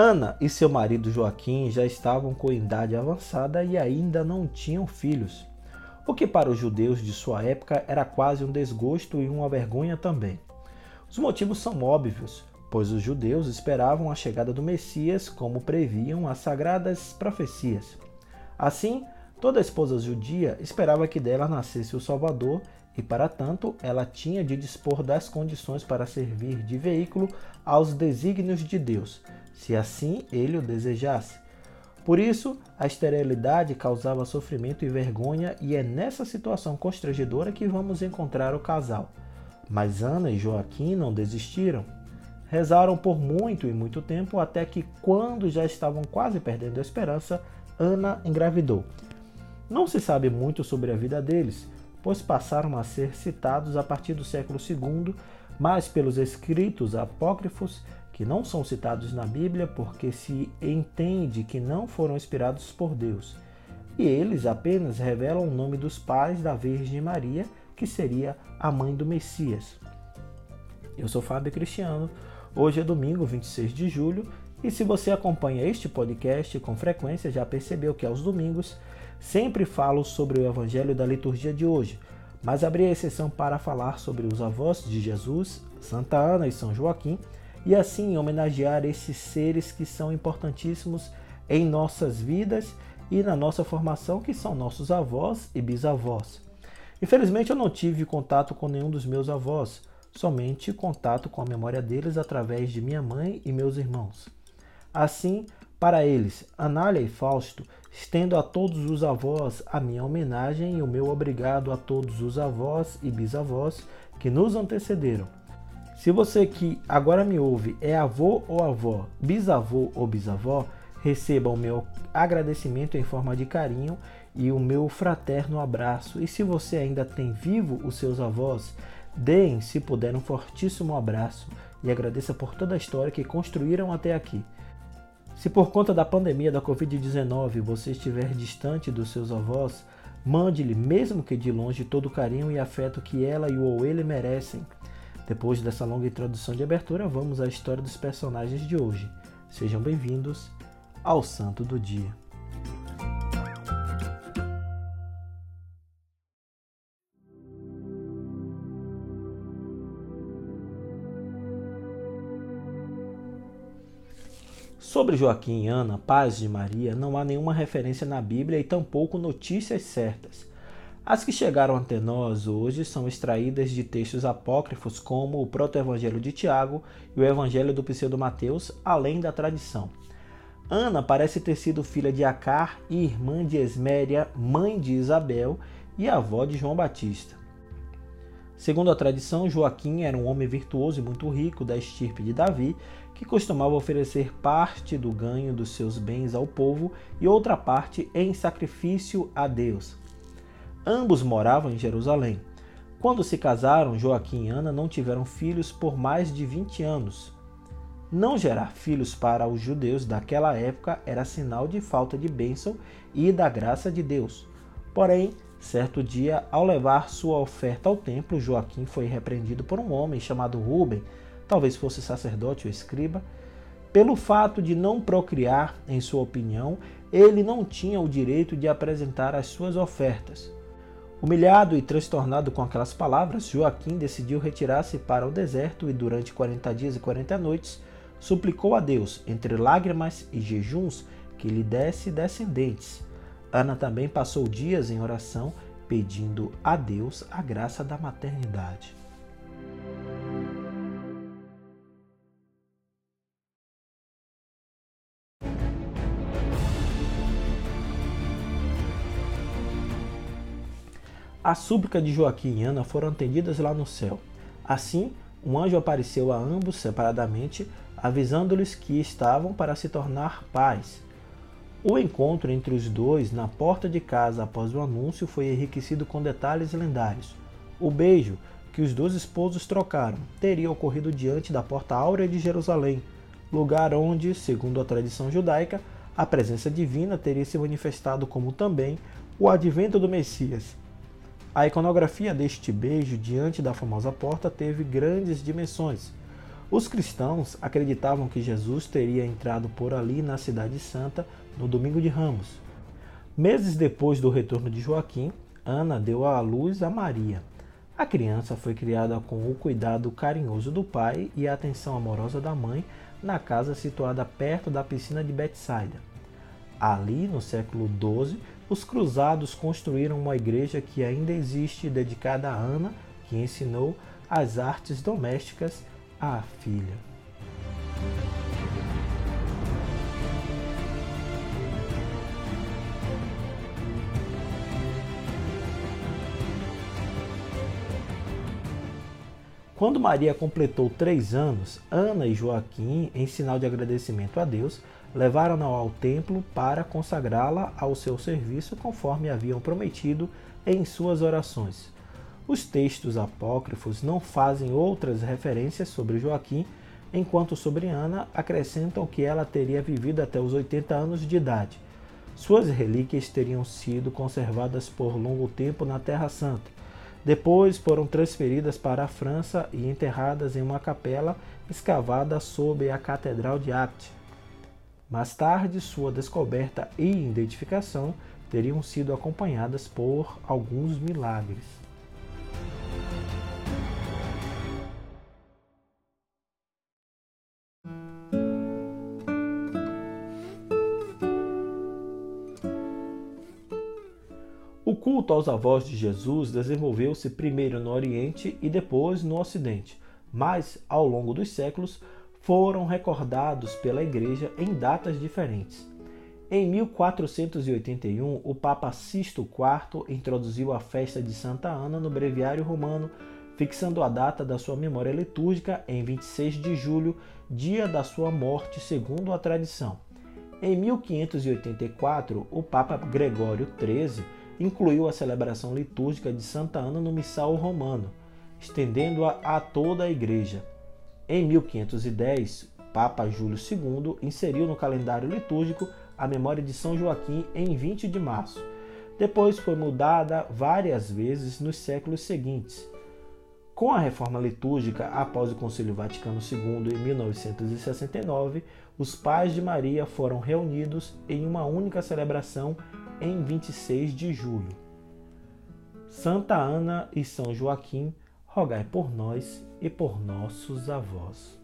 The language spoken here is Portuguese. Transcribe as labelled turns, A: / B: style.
A: Ana e seu marido Joaquim já estavam com idade avançada e ainda não tinham filhos, o que para os judeus de sua época era quase um desgosto e uma vergonha também. Os motivos são óbvios, pois os judeus esperavam a chegada do Messias como previam as sagradas profecias. Assim, toda esposa judia esperava que dela nascesse o Salvador e, para tanto, ela tinha de dispor das condições para servir de veículo aos desígnios de Deus, se assim ele o desejasse. Por isso, a esterilidade causava sofrimento e vergonha, e é nessa situação constrangedora que vamos encontrar o casal. Mas Ana e Joaquim não desistiram. Rezaram por muito e muito tempo até que, quando já estavam quase perdendo a esperança, Ana engravidou. Não se sabe muito sobre a vida deles, pois passaram a ser citados a partir do século II, mas pelos escritos apócrifos que não são citados na Bíblia porque se entende que não foram inspirados por Deus. E eles apenas revelam o nome dos pais da Virgem Maria, que seria a mãe do Messias. Eu sou Fábio Cristiano. Hoje é domingo, 26 de julho, e se você acompanha este podcast com frequência, já percebeu que aos domingos sempre falo sobre o evangelho da liturgia de hoje, mas abri a exceção para falar sobre os avós de Jesus, Santa Ana e São Joaquim, e assim homenagear esses seres que são importantíssimos em nossas vidas e na nossa formação, que são nossos avós e bisavós. Infelizmente, eu não tive contato com nenhum dos meus avós, somente contato com a memória deles através de minha mãe e meus irmãos. Assim, para eles, Anália e Fausto, estendo a todos os avós a minha homenagem e o meu obrigado a todos os avós e bisavós que nos antecederam. Se você que agora me ouve é avô ou avó, bisavô ou bisavó, receba o meu agradecimento em forma de carinho e o meu fraterno abraço. E se você ainda tem vivo os seus avós, deem, se puder, um fortíssimo abraço e agradeça por toda a história que construíram até aqui. Se por conta da pandemia da Covid-19 você estiver distante dos seus avós, mande-lhe, mesmo que de longe, todo o carinho e afeto que ela e o ou ele merecem. Depois dessa longa introdução de abertura, vamos à história dos personagens de hoje. Sejam bem-vindos ao Santo do Dia. Sobre Joaquim e Ana, pais de Maria, não há nenhuma referência na Bíblia e tampouco notícias certas. As que chegaram até nós hoje são extraídas de textos apócrifos como o Proto-Evangelho de Tiago e o Evangelho do Pseudo Mateus, além da tradição. Ana parece ter sido filha de Acar e irmã de Esméria, mãe de Isabel e avó de João Batista. Segundo a tradição, Joaquim era um homem virtuoso e muito rico da estirpe de Davi, que costumava oferecer parte do ganho dos seus bens ao povo e outra parte em sacrifício a Deus. Ambos moravam em Jerusalém. Quando se casaram, Joaquim e Ana não tiveram filhos por mais de 20 anos. Não gerar filhos para os judeus daquela época era sinal de falta de bênção e da graça de Deus. Porém, Certo dia, ao levar sua oferta ao templo, Joaquim foi repreendido por um homem chamado Ruben, talvez fosse sacerdote ou escriba, pelo fato de não procriar, em sua opinião, ele não tinha o direito de apresentar as suas ofertas. Humilhado e transtornado com aquelas palavras, Joaquim decidiu retirar-se para o deserto e, durante 40 dias e 40 noites, suplicou a Deus, entre lágrimas e jejuns, que lhe desse descendentes. Ana também passou dias em oração pedindo a Deus a graça da maternidade. A súplica de Joaquim e Ana foram atendidas lá no céu. Assim, um anjo apareceu a ambos separadamente, avisando-lhes que estavam para se tornar pais o encontro entre os dois na porta de casa após o anúncio foi enriquecido com detalhes lendários. O beijo que os dois esposos trocaram teria ocorrido diante da Porta Áurea de Jerusalém, lugar onde, segundo a tradição judaica, a presença divina teria se manifestado como também o advento do Messias. A iconografia deste beijo diante da famosa porta teve grandes dimensões. Os cristãos acreditavam que Jesus teria entrado por ali na Cidade Santa no domingo de Ramos. Meses depois do retorno de Joaquim, Ana deu à luz a Maria. A criança foi criada com o cuidado carinhoso do pai e a atenção amorosa da mãe na casa situada perto da piscina de Betsaida. Ali, no século XII, os cruzados construíram uma igreja que ainda existe dedicada a Ana, que ensinou as artes domésticas à filha. Quando Maria completou três anos, Ana e Joaquim, em sinal de agradecimento a Deus, levaram-na ao templo para consagrá-la ao seu serviço conforme haviam prometido em suas orações. Os textos apócrifos não fazem outras referências sobre Joaquim, enquanto sobre Ana acrescentam que ela teria vivido até os 80 anos de idade. Suas relíquias teriam sido conservadas por longo tempo na Terra Santa depois foram transferidas para a França e enterradas em uma capela escavada sob a Catedral de Apt. Mais tarde, sua descoberta e identificação teriam sido acompanhadas por alguns milagres. O culto aos avós de Jesus desenvolveu-se primeiro no Oriente e depois no Ocidente, mas, ao longo dos séculos, foram recordados pela Igreja em datas diferentes. Em 1481, o Papa Sisto IV introduziu a festa de Santa Ana no breviário romano, fixando a data da sua memória litúrgica em 26 de julho, dia da sua morte, segundo a tradição. Em 1584, o Papa Gregório XIII incluiu a celebração litúrgica de Santa Ana no Missal Romano, estendendo-a a toda a Igreja. Em 1510, Papa Júlio II inseriu no calendário litúrgico a memória de São Joaquim em 20 de março. Depois foi mudada várias vezes nos séculos seguintes. Com a reforma litúrgica após o Concílio Vaticano II em 1969, os pais de Maria foram reunidos em uma única celebração em 26 de julho. Santa Ana e São Joaquim, rogai por nós e por nossos avós.